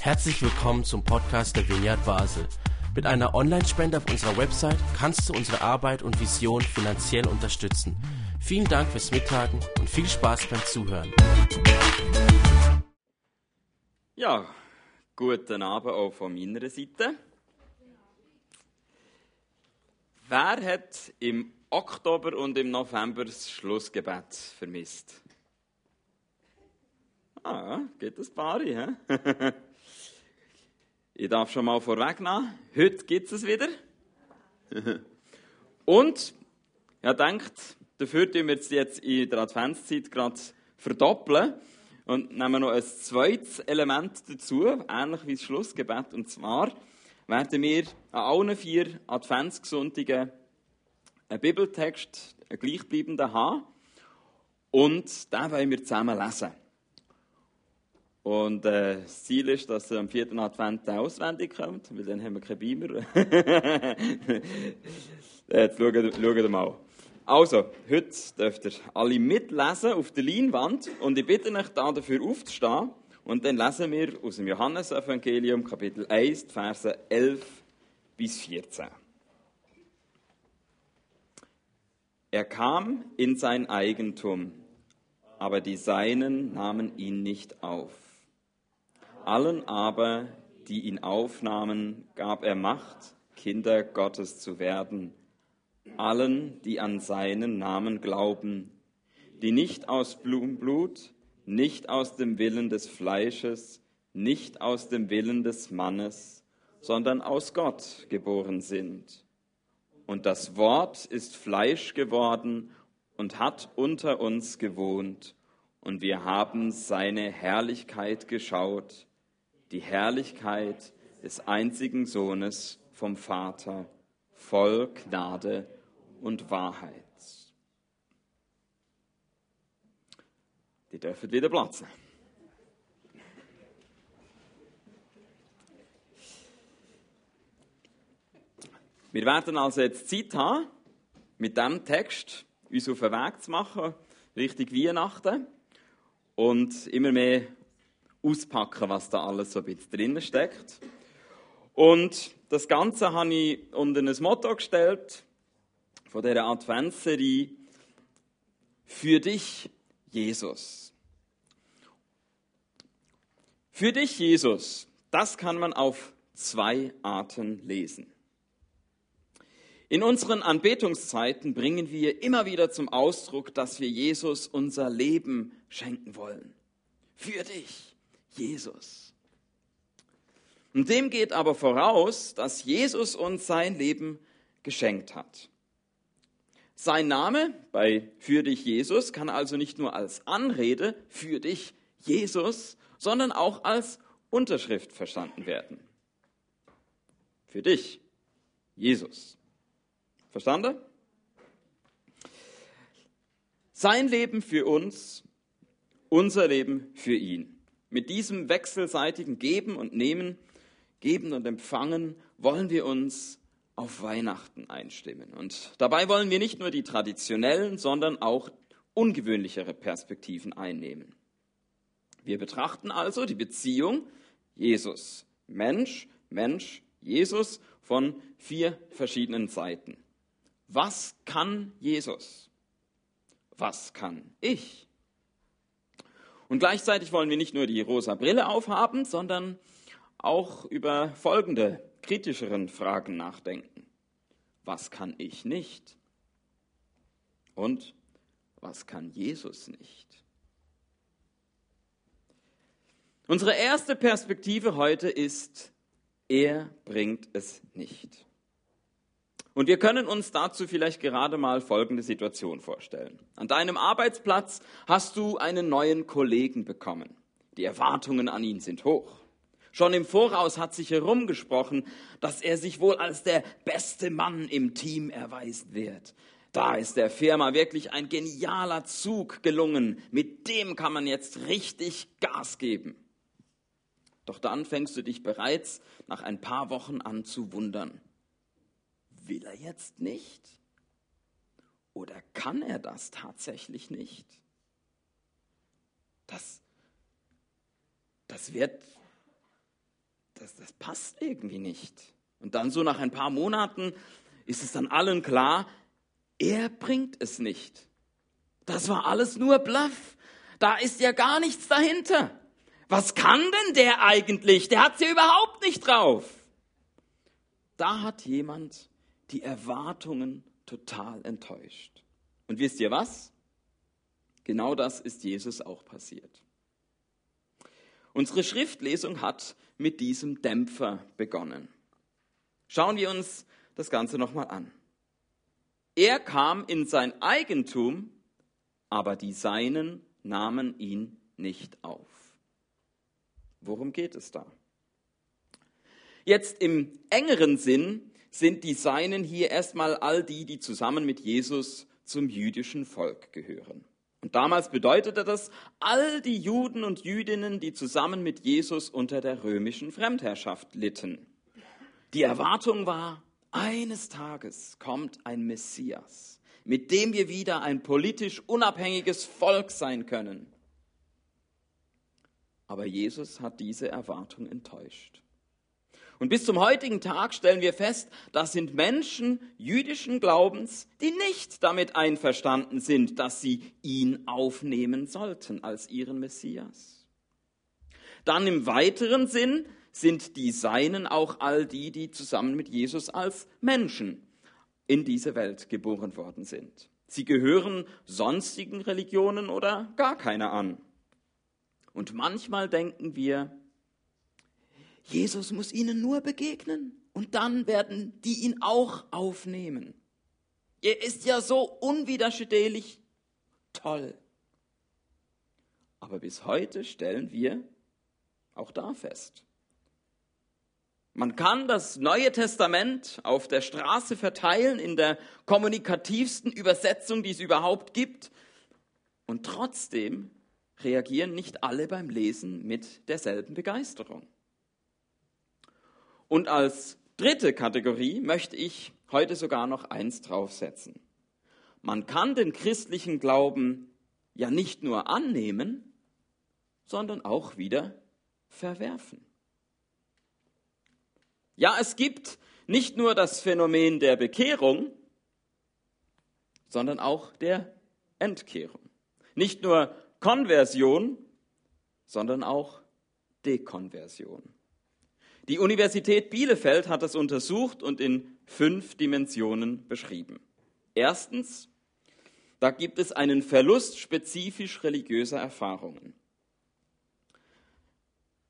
Herzlich willkommen zum Podcast der Vineyard Basel. Mit einer Online-Spende auf unserer Website kannst du unsere Arbeit und Vision finanziell unterstützen. Vielen Dank fürs Mittagen und viel Spaß beim Zuhören. Ja, guten Abend auch von meiner Seite. Wer hat im Oktober und im November das Schlussgebet vermisst? Ah, geht ein paar, hä? ich darf schon mal vorwegnehmen, heute gibt es wieder. und, ja, denkt, dafür tun wir jetzt in der Adventszeit gerade verdoppeln und nehmen noch ein zweites Element dazu, ähnlich wie das Schlussgebet. Und zwar werden wir an allen vier Adventssonntagen einen Bibeltext, einen gleichbleibenden haben. Und den wollen wir zusammen lesen. Und äh, das Ziel ist, dass er am vierten Advent auswendig kommt, weil dann haben wir keinen Beamer. Jetzt schauen, schauen wir mal. Also, heute dürft ihr alle mitlesen auf der Leinwand und ich bitte euch da dafür aufzustehen und dann lesen wir aus dem Johannesevangelium Kapitel 1, Verse 11 bis 14. Er kam in sein Eigentum, aber die Seinen nahmen ihn nicht auf. Allen aber, die ihn aufnahmen, gab er Macht, Kinder Gottes zu werden. Allen, die an seinen Namen glauben, die nicht aus Blut, nicht aus dem Willen des Fleisches, nicht aus dem Willen des Mannes, sondern aus Gott geboren sind. Und das Wort ist Fleisch geworden und hat unter uns gewohnt, und wir haben seine Herrlichkeit geschaut, die Herrlichkeit des einzigen Sohnes vom Vater, voll Gnade und Wahrheit. Die dürfen wieder platzen. Wir werden also jetzt Zeit haben, mit diesem Text uns auf den Weg zu machen, Richtung Weihnachten und immer mehr auspacken, was da alles so ein bisschen drin steckt. Und das Ganze habe ich unter ein Motto gestellt von dieser Adventsserie Für dich, Jesus. Für dich, Jesus, das kann man auf zwei Arten lesen. In unseren Anbetungszeiten bringen wir immer wieder zum Ausdruck, dass wir Jesus unser Leben schenken wollen. Für dich. Jesus. Und dem geht aber voraus, dass Jesus uns sein Leben geschenkt hat. Sein Name bei Für dich Jesus kann also nicht nur als Anrede für dich Jesus, sondern auch als Unterschrift verstanden werden. Für dich Jesus. Verstanden? Sein Leben für uns, unser Leben für ihn. Mit diesem wechselseitigen Geben und Nehmen, Geben und Empfangen wollen wir uns auf Weihnachten einstimmen. Und dabei wollen wir nicht nur die traditionellen, sondern auch ungewöhnlichere Perspektiven einnehmen. Wir betrachten also die Beziehung Jesus, Mensch, Mensch, Jesus von vier verschiedenen Seiten. Was kann Jesus? Was kann ich? Und gleichzeitig wollen wir nicht nur die rosa Brille aufhaben, sondern auch über folgende kritischeren Fragen nachdenken. Was kann ich nicht? Und was kann Jesus nicht? Unsere erste Perspektive heute ist, er bringt es nicht. Und wir können uns dazu vielleicht gerade mal folgende Situation vorstellen. An deinem Arbeitsplatz hast du einen neuen Kollegen bekommen. Die Erwartungen an ihn sind hoch. Schon im Voraus hat sich herumgesprochen, dass er sich wohl als der beste Mann im Team erweisen wird. Da ist der Firma wirklich ein genialer Zug gelungen. Mit dem kann man jetzt richtig Gas geben. Doch dann fängst du dich bereits nach ein paar Wochen an zu wundern. Will er jetzt nicht? Oder kann er das tatsächlich nicht? Das, das wird, das, das passt irgendwie nicht. Und dann so nach ein paar Monaten ist es dann allen klar, er bringt es nicht. Das war alles nur Bluff. Da ist ja gar nichts dahinter. Was kann denn der eigentlich? Der hat sie überhaupt nicht drauf. Da hat jemand die Erwartungen total enttäuscht. Und wisst ihr was? Genau das ist Jesus auch passiert. Unsere Schriftlesung hat mit diesem Dämpfer begonnen. Schauen wir uns das Ganze nochmal an. Er kam in sein Eigentum, aber die Seinen nahmen ihn nicht auf. Worum geht es da? Jetzt im engeren Sinn sind die Seinen hier erstmal all die, die zusammen mit Jesus zum jüdischen Volk gehören. Und damals bedeutete das all die Juden und Jüdinnen, die zusammen mit Jesus unter der römischen Fremdherrschaft litten. Die Erwartung war, eines Tages kommt ein Messias, mit dem wir wieder ein politisch unabhängiges Volk sein können. Aber Jesus hat diese Erwartung enttäuscht. Und bis zum heutigen Tag stellen wir fest, das sind Menschen jüdischen Glaubens, die nicht damit einverstanden sind, dass sie ihn aufnehmen sollten als ihren Messias. Dann im weiteren Sinn sind die Seinen auch all die, die zusammen mit Jesus als Menschen in diese Welt geboren worden sind. Sie gehören sonstigen Religionen oder gar keiner an. Und manchmal denken wir, Jesus muss ihnen nur begegnen und dann werden die ihn auch aufnehmen. Er ist ja so unwiderstehlich toll. Aber bis heute stellen wir auch da fest. Man kann das Neue Testament auf der Straße verteilen in der kommunikativsten Übersetzung, die es überhaupt gibt. Und trotzdem reagieren nicht alle beim Lesen mit derselben Begeisterung. Und als dritte Kategorie möchte ich heute sogar noch eins draufsetzen. Man kann den christlichen Glauben ja nicht nur annehmen, sondern auch wieder verwerfen. Ja, es gibt nicht nur das Phänomen der Bekehrung, sondern auch der Entkehrung. Nicht nur Konversion, sondern auch Dekonversion. Die Universität Bielefeld hat das untersucht und in fünf Dimensionen beschrieben. Erstens, da gibt es einen Verlust spezifisch religiöser Erfahrungen.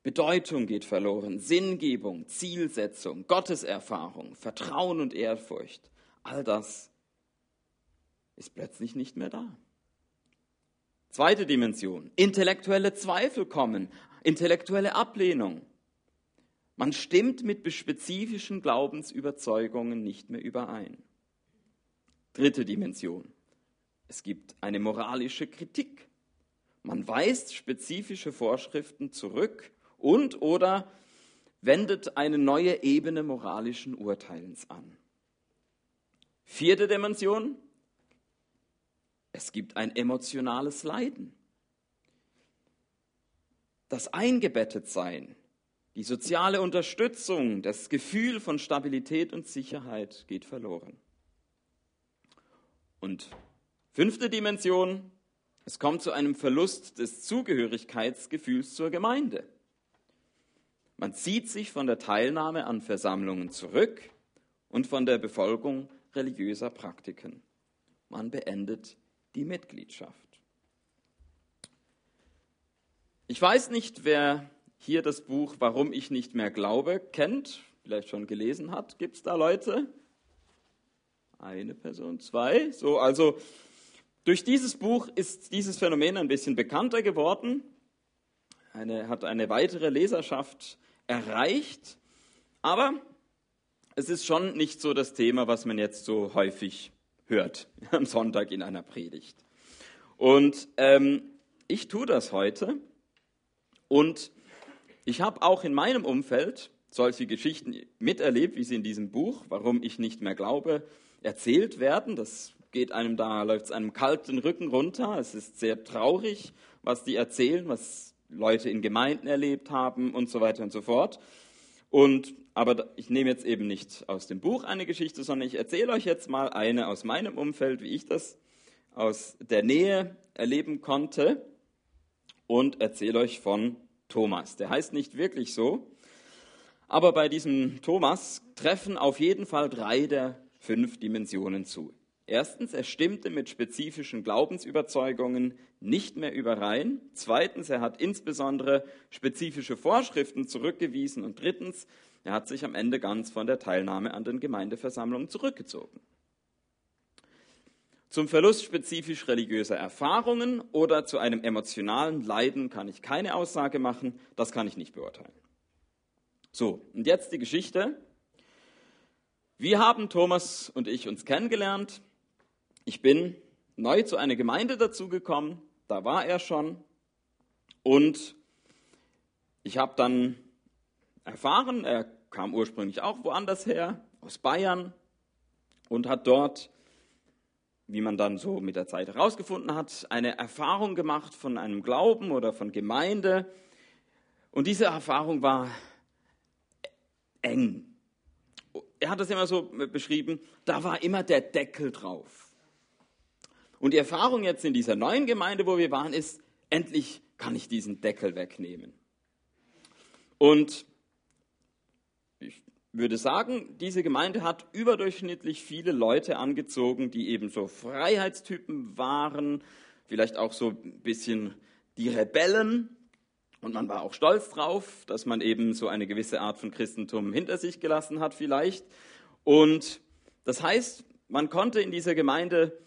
Bedeutung geht verloren, Sinngebung, Zielsetzung, Gotteserfahrung, Vertrauen und Ehrfurcht. All das ist plötzlich nicht mehr da. Zweite Dimension, intellektuelle Zweifel kommen, intellektuelle Ablehnung. Man stimmt mit spezifischen Glaubensüberzeugungen nicht mehr überein. Dritte Dimension. Es gibt eine moralische Kritik. Man weist spezifische Vorschriften zurück und oder wendet eine neue Ebene moralischen Urteilens an. Vierte Dimension. Es gibt ein emotionales Leiden. Das Eingebettetsein die soziale Unterstützung, das Gefühl von Stabilität und Sicherheit geht verloren. Und fünfte Dimension, es kommt zu einem Verlust des Zugehörigkeitsgefühls zur Gemeinde. Man zieht sich von der Teilnahme an Versammlungen zurück und von der Befolgung religiöser Praktiken. Man beendet die Mitgliedschaft. Ich weiß nicht, wer hier das Buch Warum ich nicht mehr glaube kennt, vielleicht schon gelesen hat. Gibt es da Leute? Eine Person, zwei. So, also durch dieses Buch ist dieses Phänomen ein bisschen bekannter geworden. Eine, hat eine weitere Leserschaft erreicht. Aber es ist schon nicht so das Thema, was man jetzt so häufig hört am Sonntag in einer Predigt. Und ähm, ich tue das heute und ich habe auch in meinem Umfeld solche Geschichten miterlebt, wie sie in diesem Buch, warum ich nicht mehr glaube, erzählt werden. Das geht einem da, läuft es einem kalten Rücken runter. Es ist sehr traurig, was die erzählen, was Leute in Gemeinden erlebt haben und so weiter und so fort. Und, aber ich nehme jetzt eben nicht aus dem Buch eine Geschichte, sondern ich erzähle euch jetzt mal eine aus meinem Umfeld, wie ich das aus der Nähe erleben konnte und erzähle euch von Thomas. Der heißt nicht wirklich so, aber bei diesem Thomas treffen auf jeden Fall drei der fünf Dimensionen zu. Erstens, er stimmte mit spezifischen Glaubensüberzeugungen nicht mehr überein. Zweitens, er hat insbesondere spezifische Vorschriften zurückgewiesen. Und drittens, er hat sich am Ende ganz von der Teilnahme an den Gemeindeversammlungen zurückgezogen. Zum Verlust spezifisch religiöser Erfahrungen oder zu einem emotionalen Leiden kann ich keine Aussage machen, das kann ich nicht beurteilen. So, und jetzt die Geschichte. Wir haben Thomas und ich uns kennengelernt. Ich bin neu zu einer Gemeinde dazugekommen, da war er schon. Und ich habe dann erfahren, er kam ursprünglich auch woanders her, aus Bayern, und hat dort wie man dann so mit der Zeit herausgefunden hat, eine Erfahrung gemacht von einem Glauben oder von Gemeinde. Und diese Erfahrung war eng. Er hat das immer so beschrieben, da war immer der Deckel drauf. Und die Erfahrung jetzt in dieser neuen Gemeinde, wo wir waren, ist, endlich kann ich diesen Deckel wegnehmen. Und würde sagen, diese Gemeinde hat überdurchschnittlich viele Leute angezogen, die eben so Freiheitstypen waren, vielleicht auch so ein bisschen die Rebellen. Und man war auch stolz drauf, dass man eben so eine gewisse Art von Christentum hinter sich gelassen hat vielleicht. Und das heißt, man konnte in dieser Gemeinde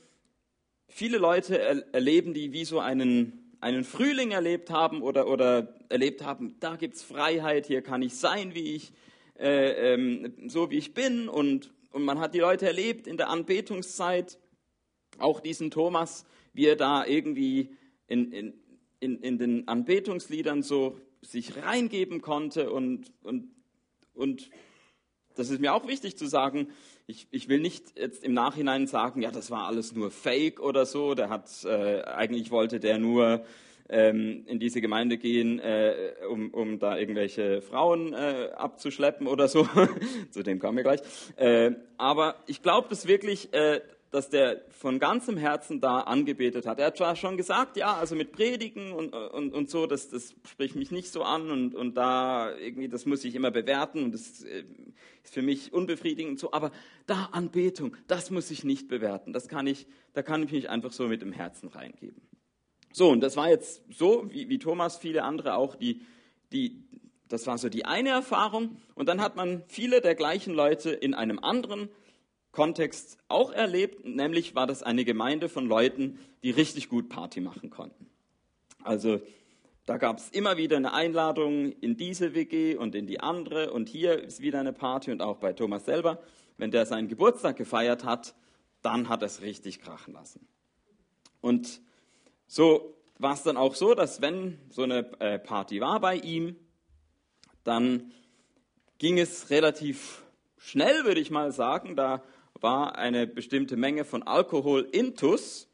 viele Leute erleben, die wie so einen, einen Frühling erlebt haben oder, oder erlebt haben, da gibt es Freiheit, hier kann ich sein, wie ich äh, ähm, so wie ich bin. Und, und man hat die Leute erlebt in der Anbetungszeit, auch diesen Thomas, wie er da irgendwie in, in, in, in den Anbetungsliedern so sich reingeben konnte. Und, und, und das ist mir auch wichtig zu sagen, ich, ich, will nicht jetzt im Nachhinein sagen, ja, das war alles nur Fake oder so. Der hat äh, eigentlich wollte der nur ähm, in diese Gemeinde gehen, äh, um, um da irgendwelche Frauen äh, abzuschleppen oder so. Zu dem kommen wir gleich. Äh, aber ich glaube das wirklich, äh, dass der von ganzem Herzen da angebetet hat. Er hat zwar schon gesagt, ja, also mit Predigen und, und, und so, das, das spricht mich nicht so an und, und da irgendwie, das muss ich immer bewerten und das äh, ist für mich unbefriedigend und so, aber da Anbetung, das muss ich nicht bewerten. Das kann ich, da kann ich mich einfach so mit dem Herzen reingeben. So, und das war jetzt so, wie, wie Thomas, viele andere auch, die, die, das war so die eine Erfahrung. Und dann hat man viele der gleichen Leute in einem anderen Kontext auch erlebt, nämlich war das eine Gemeinde von Leuten, die richtig gut Party machen konnten. Also da gab es immer wieder eine Einladung in diese WG und in die andere und hier ist wieder eine Party und auch bei Thomas selber. Wenn der seinen Geburtstag gefeiert hat, dann hat er es richtig krachen lassen. Und so war es dann auch so, dass wenn so eine äh, Party war bei ihm, dann ging es relativ schnell, würde ich mal sagen. Da war eine bestimmte Menge von Alkohol intus.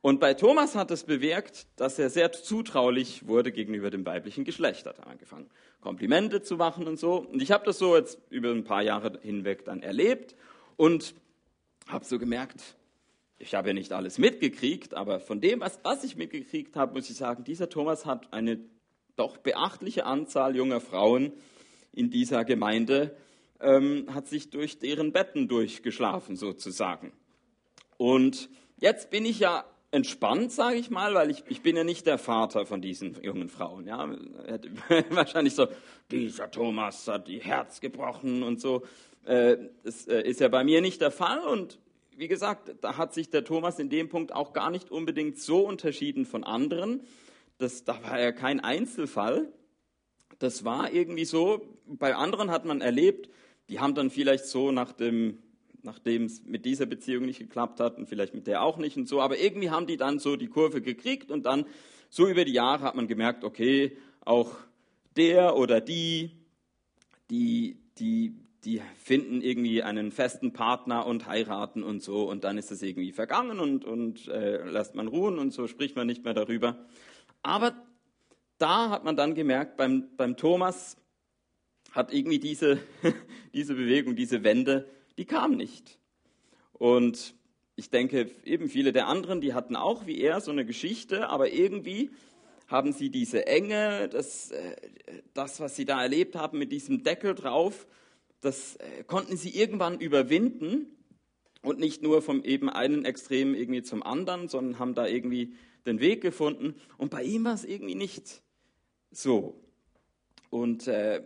Und bei Thomas hat es bewirkt, dass er sehr zutraulich wurde gegenüber dem weiblichen Geschlecht. Hat er angefangen, Komplimente zu machen und so. Und ich habe das so jetzt über ein paar Jahre hinweg dann erlebt und habe so gemerkt, ich habe ja nicht alles mitgekriegt, aber von dem, was, was ich mitgekriegt habe, muss ich sagen, dieser Thomas hat eine doch beachtliche Anzahl junger Frauen in dieser Gemeinde, ähm, hat sich durch deren Betten durchgeschlafen sozusagen. Und jetzt bin ich ja entspannt, sage ich mal, weil ich, ich bin ja nicht der Vater von diesen jungen Frauen. Ja. Wahrscheinlich so, dieser Thomas hat die Herz gebrochen und so. Äh, das äh, ist ja bei mir nicht der Fall und wie gesagt, da hat sich der Thomas in dem Punkt auch gar nicht unbedingt so unterschieden von anderen. Das, da war er kein Einzelfall. Das war irgendwie so, bei anderen hat man erlebt, die haben dann vielleicht so nach dem, nachdem es mit dieser Beziehung nicht geklappt hat und vielleicht mit der auch nicht und so, aber irgendwie haben die dann so die Kurve gekriegt und dann so über die Jahre hat man gemerkt, okay, auch der oder die, die, die die finden irgendwie einen festen Partner und heiraten und so und dann ist es irgendwie vergangen und, und äh, lässt man ruhen und so spricht man nicht mehr darüber. Aber da hat man dann gemerkt, beim, beim Thomas hat irgendwie diese, diese Bewegung, diese Wende, die kam nicht. Und ich denke, eben viele der anderen, die hatten auch wie er so eine Geschichte, aber irgendwie haben sie diese Enge, das, äh, das was sie da erlebt haben mit diesem Deckel drauf, das äh, konnten sie irgendwann überwinden und nicht nur vom eben einen Extrem irgendwie zum anderen, sondern haben da irgendwie den Weg gefunden. Und bei ihm war es irgendwie nicht so. Und äh,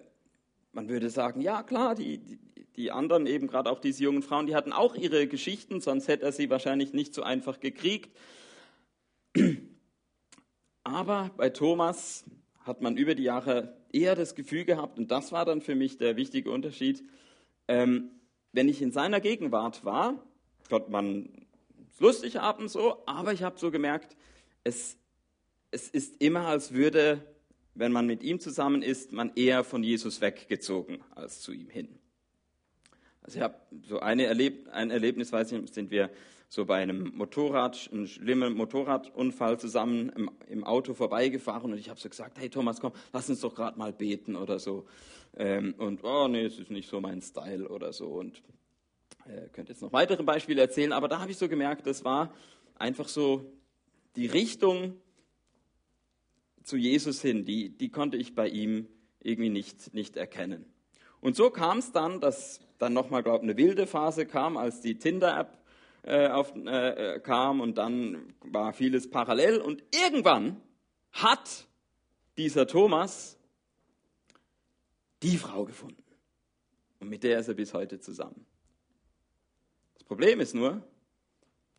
man würde sagen, ja klar, die, die, die anderen, eben gerade auch diese jungen Frauen, die hatten auch ihre Geschichten, sonst hätte er sie wahrscheinlich nicht so einfach gekriegt. Aber bei Thomas hat man über die Jahre eher das Gefühl gehabt, und das war dann für mich der wichtige Unterschied, ähm, wenn ich in seiner Gegenwart war, konnte man es lustig haben so, aber ich habe so gemerkt, es, es ist immer, als würde, wenn man mit ihm zusammen ist, man eher von Jesus weggezogen als zu ihm hin. Also ich habe so eine Erleb ein Erlebnis, weiß ich, sind wir so bei einem Motorrad, einem schlimmen Motorradunfall zusammen im, im Auto vorbeigefahren und ich habe so gesagt, hey Thomas, komm, lass uns doch gerade mal beten oder so. Ähm, und oh nee, es ist nicht so mein Style oder so. Und äh, könnte jetzt noch weitere Beispiele erzählen, aber da habe ich so gemerkt, das war einfach so die Richtung zu Jesus hin, die, die konnte ich bei ihm irgendwie nicht, nicht erkennen. Und so kam es dann, dass dann nochmal, glaube ich, eine wilde Phase kam, als die Tinder-App äh, äh, kam und dann war vieles parallel und irgendwann hat dieser Thomas die Frau gefunden. Und mit der ist er bis heute zusammen. Das Problem ist nur,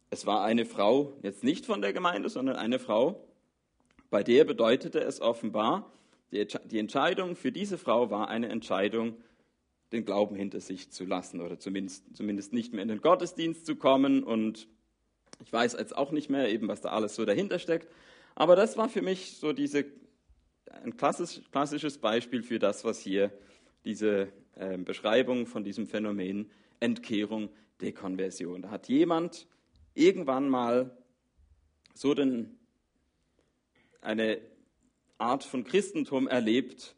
es war eine Frau, jetzt nicht von der Gemeinde, sondern eine Frau, bei der bedeutete es offenbar, die Entscheidung für diese Frau war eine Entscheidung, den Glauben hinter sich zu lassen oder zumindest, zumindest nicht mehr in den Gottesdienst zu kommen. Und ich weiß jetzt auch nicht mehr, eben was da alles so dahinter steckt. Aber das war für mich so diese, ein klassisch, klassisches Beispiel für das, was hier diese äh, Beschreibung von diesem Phänomen Entkehrung, Dekonversion. Da hat jemand irgendwann mal so den, eine Art von Christentum erlebt,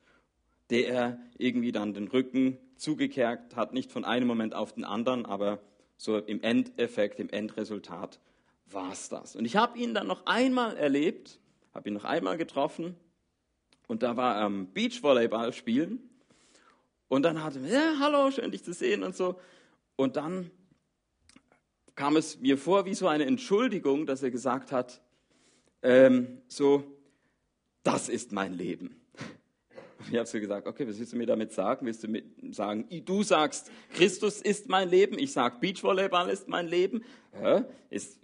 der er irgendwie dann den Rücken zugekehrt hat, nicht von einem Moment auf den anderen, aber so im Endeffekt, im Endresultat war es das. Und ich habe ihn dann noch einmal erlebt, habe ihn noch einmal getroffen und da war er am Beachvolleyball spielen und dann hatte er, ja, hallo, schön dich zu sehen und so. Und dann kam es mir vor wie so eine Entschuldigung, dass er gesagt hat, ähm, so, das ist mein Leben. Ich habe so gesagt, okay, was willst du mir damit sagen? Willst du mir sagen, du sagst, Christus ist mein Leben, ich sage, Beachvolleyball ist mein Leben? Hä? Ist,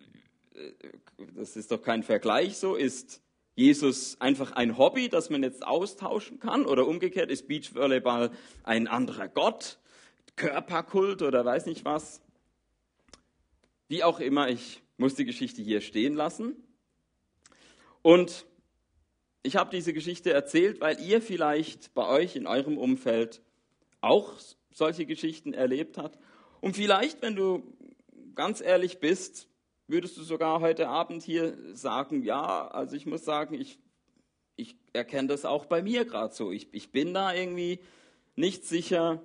äh, das ist doch kein Vergleich so. Ist Jesus einfach ein Hobby, das man jetzt austauschen kann? Oder umgekehrt, ist Beachvolleyball ein anderer Gott? Körperkult oder weiß nicht was? Wie auch immer, ich muss die Geschichte hier stehen lassen. Und ich habe diese Geschichte erzählt, weil ihr vielleicht bei euch in eurem Umfeld auch solche Geschichten erlebt habt. Und vielleicht, wenn du ganz ehrlich bist, würdest du sogar heute Abend hier sagen, ja, also ich muss sagen, ich, ich erkenne das auch bei mir gerade so. Ich, ich bin da irgendwie nicht sicher,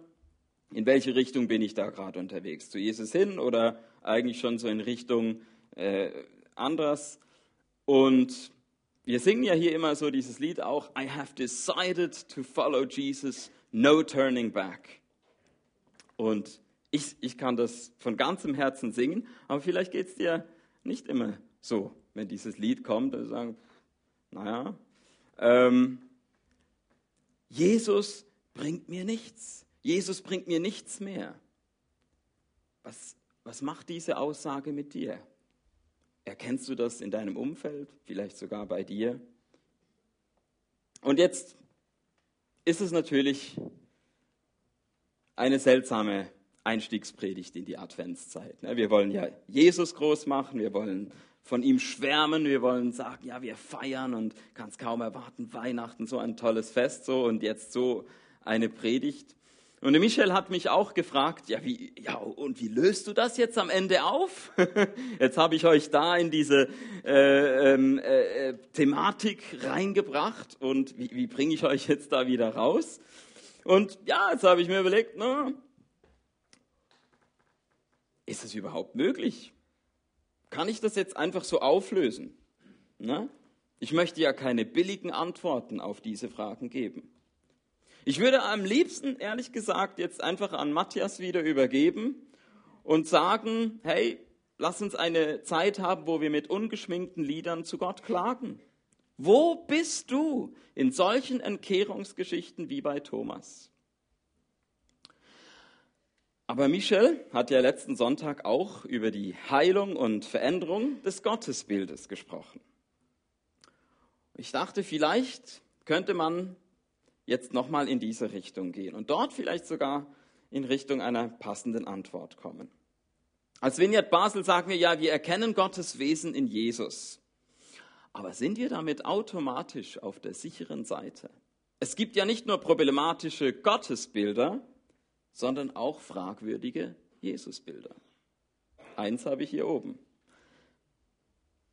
in welche Richtung bin ich da gerade unterwegs. Zu Jesus hin oder eigentlich schon so in Richtung äh, anders. Und wir singen ja hier immer so dieses Lied auch, I have decided to follow Jesus, no turning back. Und ich, ich kann das von ganzem Herzen singen, aber vielleicht geht es dir nicht immer so, wenn dieses Lied kommt, und sagen, naja, ähm, Jesus bringt mir nichts. Jesus bringt mir nichts mehr. Was, was macht diese Aussage mit dir? Erkennst du das in deinem Umfeld, vielleicht sogar bei dir? Und jetzt ist es natürlich eine seltsame Einstiegspredigt in die Adventszeit. Ne? Wir wollen ja Jesus groß machen, wir wollen von ihm schwärmen, wir wollen sagen, ja, wir feiern und kannst kaum erwarten, Weihnachten, so ein tolles Fest, so und jetzt so eine Predigt. Und der Michel hat mich auch gefragt, ja, wie, ja, und wie löst du das jetzt am Ende auf? jetzt habe ich euch da in diese äh, ähm, äh, äh, Thematik reingebracht und wie, wie bringe ich euch jetzt da wieder raus? Und ja, jetzt habe ich mir überlegt, na, ist es überhaupt möglich? Kann ich das jetzt einfach so auflösen? Na? Ich möchte ja keine billigen Antworten auf diese Fragen geben. Ich würde am liebsten, ehrlich gesagt, jetzt einfach an Matthias wieder übergeben und sagen, hey, lass uns eine Zeit haben, wo wir mit ungeschminkten Liedern zu Gott klagen. Wo bist du in solchen Entkehrungsgeschichten wie bei Thomas? Aber Michel hat ja letzten Sonntag auch über die Heilung und Veränderung des Gottesbildes gesprochen. Ich dachte, vielleicht könnte man jetzt nochmal in diese Richtung gehen und dort vielleicht sogar in Richtung einer passenden Antwort kommen. Als Vineyard Basel sagen wir ja, wir erkennen Gottes Wesen in Jesus. Aber sind wir damit automatisch auf der sicheren Seite? Es gibt ja nicht nur problematische Gottesbilder, sondern auch fragwürdige Jesusbilder. Eins habe ich hier oben.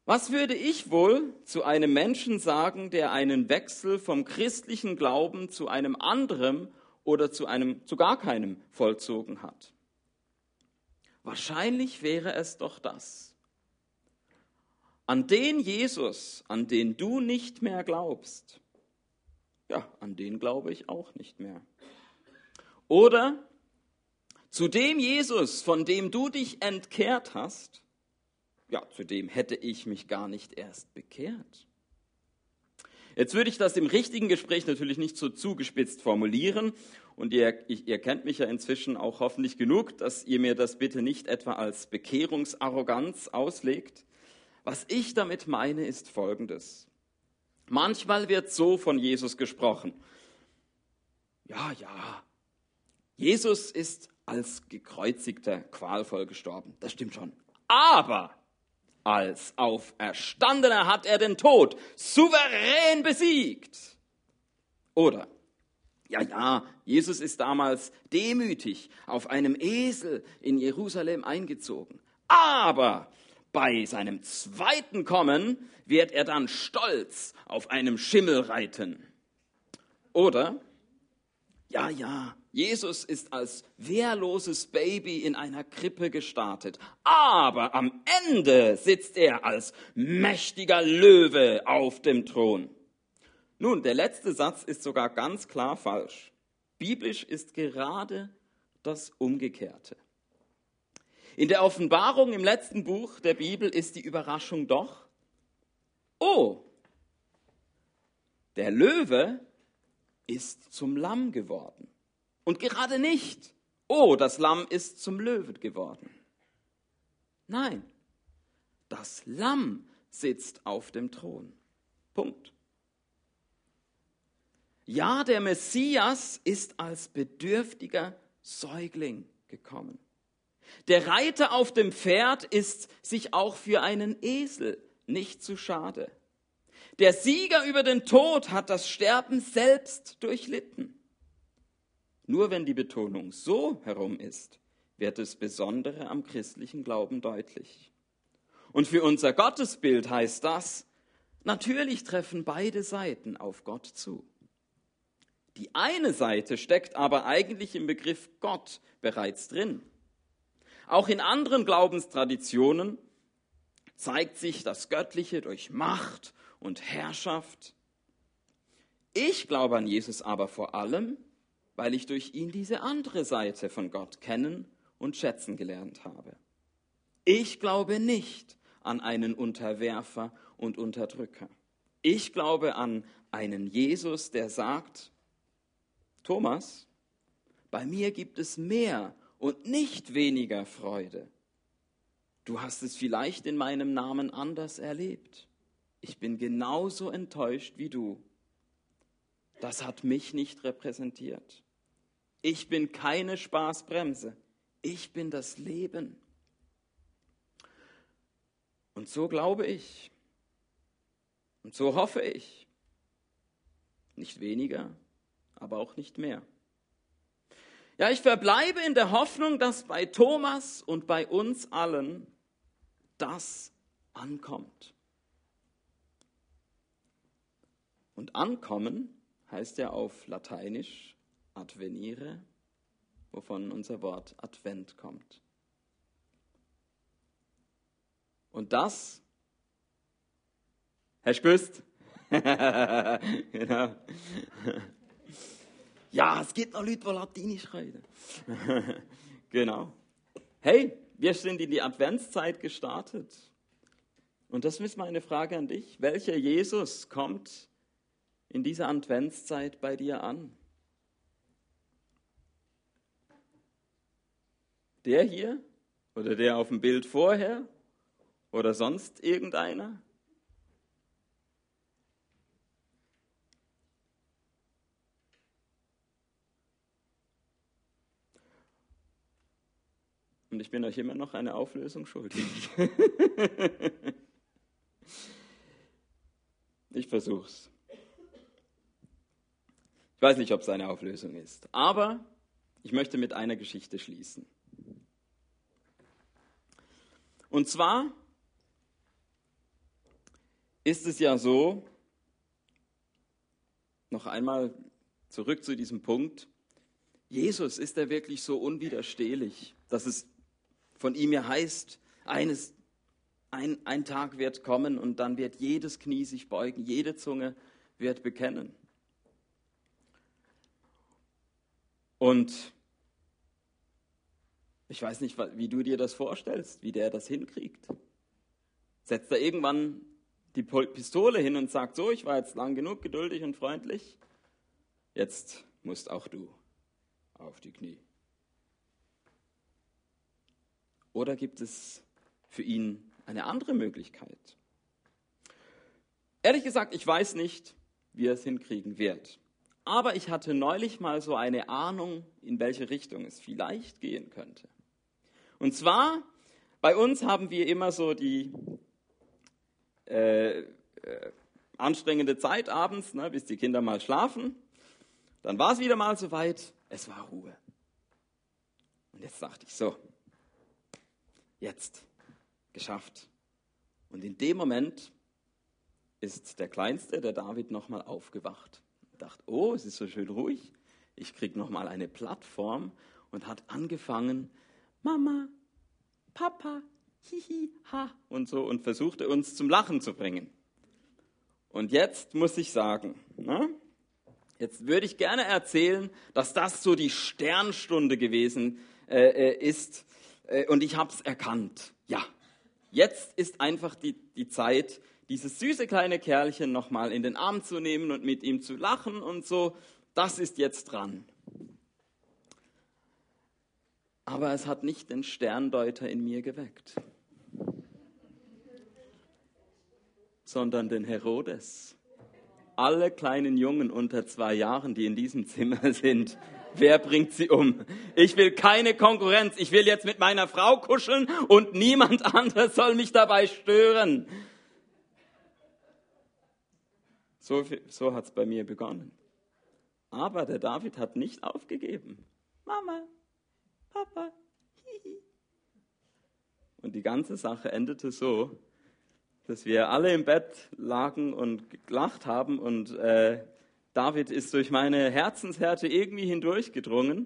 Was würde ich wohl zu einem Menschen sagen, der einen Wechsel vom christlichen Glauben zu einem anderen oder zu einem zu gar keinem vollzogen hat? Wahrscheinlich wäre es doch das. An den Jesus, an den du nicht mehr glaubst, ja, an den glaube ich auch nicht mehr. Oder zu dem Jesus, von dem du dich entkehrt hast, ja, zu dem hätte ich mich gar nicht erst bekehrt. Jetzt würde ich das im richtigen Gespräch natürlich nicht so zugespitzt formulieren und ihr, ihr kennt mich ja inzwischen auch hoffentlich genug, dass ihr mir das bitte nicht etwa als Bekehrungsarroganz auslegt. Was ich damit meine, ist Folgendes. Manchmal wird so von Jesus gesprochen. Ja, ja, Jesus ist als gekreuzigter qualvoll gestorben. Das stimmt schon. Aber als Auferstandener hat er den Tod souverän besiegt. Oder, ja, ja, Jesus ist damals demütig auf einem Esel in Jerusalem eingezogen. Aber bei seinem zweiten Kommen wird er dann stolz auf einem Schimmel reiten. Oder, ja, ja, Jesus ist als wehrloses Baby in einer Krippe gestartet, aber am Ende sitzt er als mächtiger Löwe auf dem Thron. Nun, der letzte Satz ist sogar ganz klar falsch. Biblisch ist gerade das Umgekehrte. In der Offenbarung im letzten Buch der Bibel ist die Überraschung doch, oh, der Löwe ist zum Lamm geworden. Und gerade nicht, oh, das Lamm ist zum Löwen geworden. Nein, das Lamm sitzt auf dem Thron. Punkt. Ja, der Messias ist als bedürftiger Säugling gekommen. Der Reiter auf dem Pferd ist sich auch für einen Esel nicht zu schade. Der Sieger über den Tod hat das Sterben selbst durchlitten. Nur wenn die Betonung so herum ist, wird das Besondere am christlichen Glauben deutlich. Und für unser Gottesbild heißt das, natürlich treffen beide Seiten auf Gott zu. Die eine Seite steckt aber eigentlich im Begriff Gott bereits drin. Auch in anderen Glaubenstraditionen zeigt sich das Göttliche durch Macht und Herrschaft. Ich glaube an Jesus aber vor allem weil ich durch ihn diese andere Seite von Gott kennen und schätzen gelernt habe. Ich glaube nicht an einen Unterwerfer und Unterdrücker. Ich glaube an einen Jesus, der sagt, Thomas, bei mir gibt es mehr und nicht weniger Freude. Du hast es vielleicht in meinem Namen anders erlebt. Ich bin genauso enttäuscht wie du. Das hat mich nicht repräsentiert. Ich bin keine Spaßbremse. Ich bin das Leben. Und so glaube ich. Und so hoffe ich. Nicht weniger, aber auch nicht mehr. Ja, ich verbleibe in der Hoffnung, dass bei Thomas und bei uns allen das ankommt. Und ankommen heißt ja auf Lateinisch advenire, wovon unser Wort Advent kommt. Und das, Herr Spüst, genau. Ja, es gibt noch Leute, die Latinisch reden. genau. Hey, wir sind in die Adventszeit gestartet. Und das ist meine Frage an dich. Welcher Jesus kommt in dieser Adventszeit bei dir an? Der hier oder der auf dem Bild vorher oder sonst irgendeiner? Und ich bin euch immer noch eine Auflösung schuldig. ich versuch's. Ich weiß nicht, ob es eine Auflösung ist, aber ich möchte mit einer Geschichte schließen. Und zwar ist es ja so, noch einmal zurück zu diesem Punkt, Jesus ist er wirklich so unwiderstehlich, dass es von ihm ja heißt, eines, ein, ein Tag wird kommen und dann wird jedes Knie sich beugen, jede Zunge wird bekennen. Und ich weiß nicht, wie du dir das vorstellst, wie der das hinkriegt. Setzt er irgendwann die Pistole hin und sagt, so, ich war jetzt lang genug geduldig und freundlich, jetzt musst auch du auf die Knie. Oder gibt es für ihn eine andere Möglichkeit? Ehrlich gesagt, ich weiß nicht, wie er es hinkriegen wird. Aber ich hatte neulich mal so eine Ahnung, in welche Richtung es vielleicht gehen könnte. Und zwar, bei uns haben wir immer so die äh, äh, anstrengende Zeit abends, ne, bis die Kinder mal schlafen. Dann war es wieder mal soweit, es war Ruhe. Und jetzt dachte ich so, jetzt geschafft. Und in dem Moment ist der Kleinste, der David, nochmal aufgewacht. Und dachte, oh, es ist so schön ruhig. Ich kriege nochmal eine Plattform und hat angefangen, Mama, Papa, hihi, ha und so und versuchte uns zum Lachen zu bringen. Und jetzt muss ich sagen, ne? jetzt würde ich gerne erzählen, dass das so die Sternstunde gewesen äh, äh ist, äh, und ich habe es erkannt. Ja, jetzt ist einfach die, die Zeit, dieses süße kleine Kerlchen nochmal in den Arm zu nehmen und mit ihm zu lachen und so. Das ist jetzt dran. Aber es hat nicht den Sterndeuter in mir geweckt, sondern den Herodes. Alle kleinen Jungen unter zwei Jahren, die in diesem Zimmer sind, Wer bringt sie um? Ich will keine Konkurrenz. Ich will jetzt mit meiner Frau kuscheln und niemand anderes soll mich dabei stören. So, so hat es bei mir begonnen. Aber der David hat nicht aufgegeben. Mama, Papa, hihi. Und die ganze Sache endete so, dass wir alle im Bett lagen und gelacht haben und äh, David ist durch meine Herzenshärte irgendwie hindurchgedrungen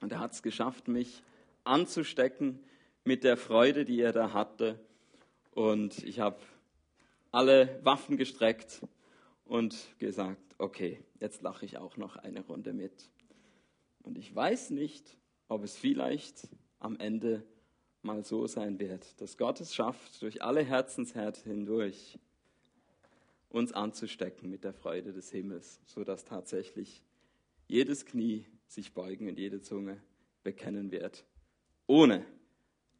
und er hat es geschafft, mich anzustecken mit der Freude, die er da hatte. Und ich habe alle Waffen gestreckt und gesagt, okay, jetzt lache ich auch noch eine Runde mit. Und ich weiß nicht, ob es vielleicht am Ende mal so sein wird, dass Gott es schafft, durch alle Herzenshärte hindurch uns anzustecken mit der Freude des Himmels, sodass tatsächlich jedes Knie sich beugen und jede Zunge bekennen wird, ohne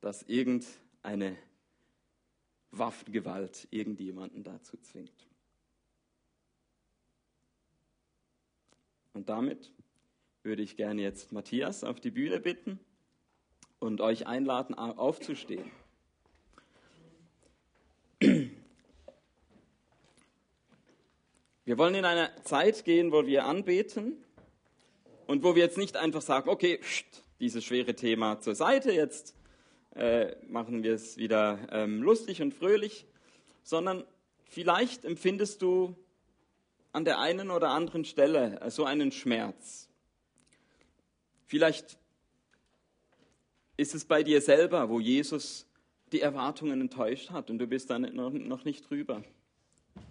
dass irgendeine Waffengewalt irgendjemanden dazu zwingt. Und damit würde ich gerne jetzt Matthias auf die Bühne bitten und euch einladen, aufzustehen. Wir wollen in eine Zeit gehen, wo wir anbeten und wo wir jetzt nicht einfach sagen, okay, dieses schwere Thema zur Seite, jetzt äh, machen wir es wieder ähm, lustig und fröhlich, sondern vielleicht empfindest du an der einen oder anderen Stelle so einen Schmerz. Vielleicht ist es bei dir selber, wo Jesus die Erwartungen enttäuscht hat und du bist dann noch nicht drüber.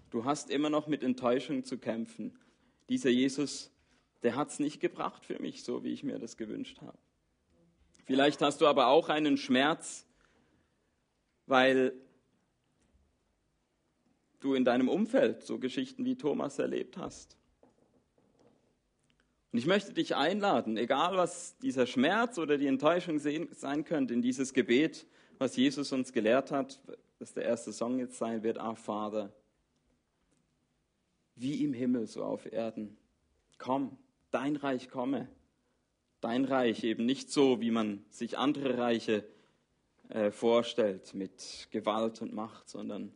Du hast immer noch mit Enttäuschung zu kämpfen. Dieser Jesus, der hat es nicht gebracht für mich, so wie ich mir das gewünscht habe. Vielleicht hast du aber auch einen Schmerz, weil du in deinem Umfeld so Geschichten wie Thomas erlebt hast. Und ich möchte dich einladen, egal was dieser Schmerz oder die Enttäuschung sein könnte, in dieses Gebet, was Jesus uns gelehrt hat, das der erste Song jetzt sein wird, Ah Vater, wie im Himmel, so auf Erden. Komm, dein Reich komme. Dein Reich eben nicht so, wie man sich andere Reiche äh, vorstellt, mit Gewalt und Macht, sondern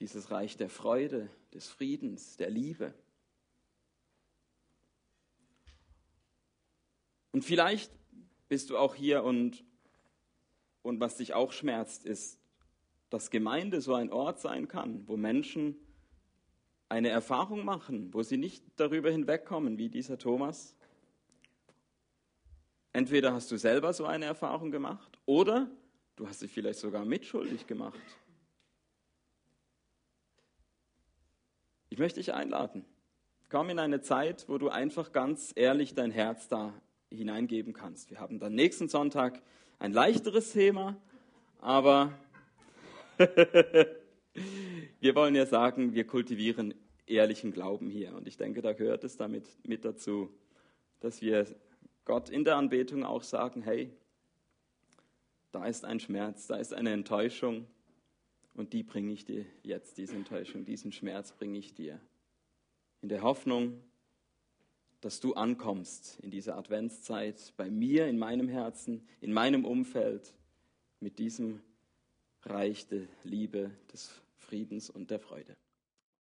dieses Reich der Freude, des Friedens, der Liebe. Und vielleicht bist du auch hier und, und was dich auch schmerzt, ist, dass Gemeinde so ein Ort sein kann, wo Menschen eine Erfahrung machen, wo sie nicht darüber hinwegkommen, wie dieser Thomas. Entweder hast du selber so eine Erfahrung gemacht oder du hast dich vielleicht sogar mitschuldig gemacht. Ich möchte dich einladen. Komm in eine Zeit, wo du einfach ganz ehrlich dein Herz da hineingeben kannst. Wir haben dann nächsten Sonntag ein leichteres Thema, aber wir wollen ja sagen, wir kultivieren ehrlichen Glauben hier. Und ich denke, da gehört es damit mit dazu, dass wir Gott in der Anbetung auch sagen, hey, da ist ein Schmerz, da ist eine Enttäuschung und die bringe ich dir jetzt, diese Enttäuschung, diesen Schmerz bringe ich dir. In der Hoffnung, dass du ankommst in dieser Adventszeit bei mir, in meinem Herzen, in meinem Umfeld, mit diesem Reich der Liebe, des Friedens und der Freude.